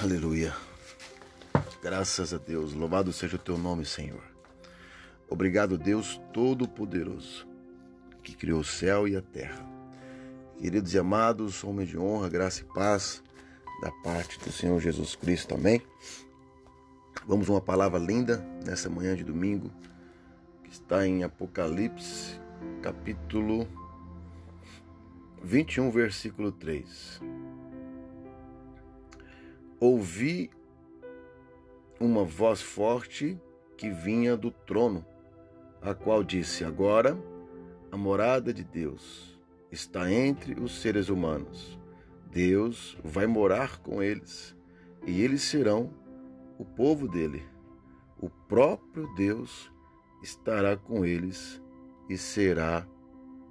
Aleluia. Graças a Deus. Louvado seja o teu nome, Senhor. Obrigado, Deus Todo-Poderoso, que criou o céu e a terra. Queridos e amados, homem de honra, graça e paz da parte do Senhor Jesus Cristo. Amém. Vamos uma palavra linda nessa manhã de domingo, que está em Apocalipse, capítulo 21, versículo 3 ouvi uma voz forte que vinha do trono, a qual disse: Agora a morada de Deus está entre os seres humanos. Deus vai morar com eles e eles serão o povo dele. O próprio Deus estará com eles e será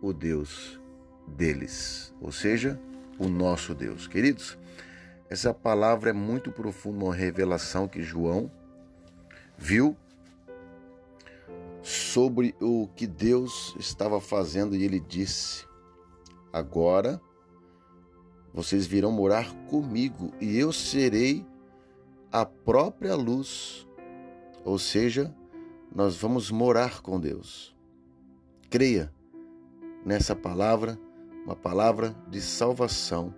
o Deus deles, ou seja, o nosso Deus. Queridos, essa palavra é muito profunda, uma revelação que João viu sobre o que Deus estava fazendo e ele disse: Agora vocês virão morar comigo e eu serei a própria luz. Ou seja, nós vamos morar com Deus. Creia nessa palavra, uma palavra de salvação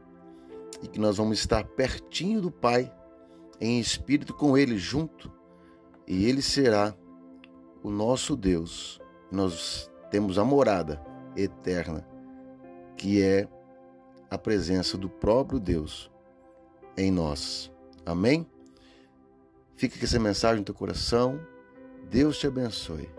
e que nós vamos estar pertinho do Pai, em espírito com Ele junto, e Ele será o nosso Deus. Nós temos a morada eterna, que é a presença do próprio Deus em nós. Amém? Fica com essa mensagem no teu coração. Deus te abençoe.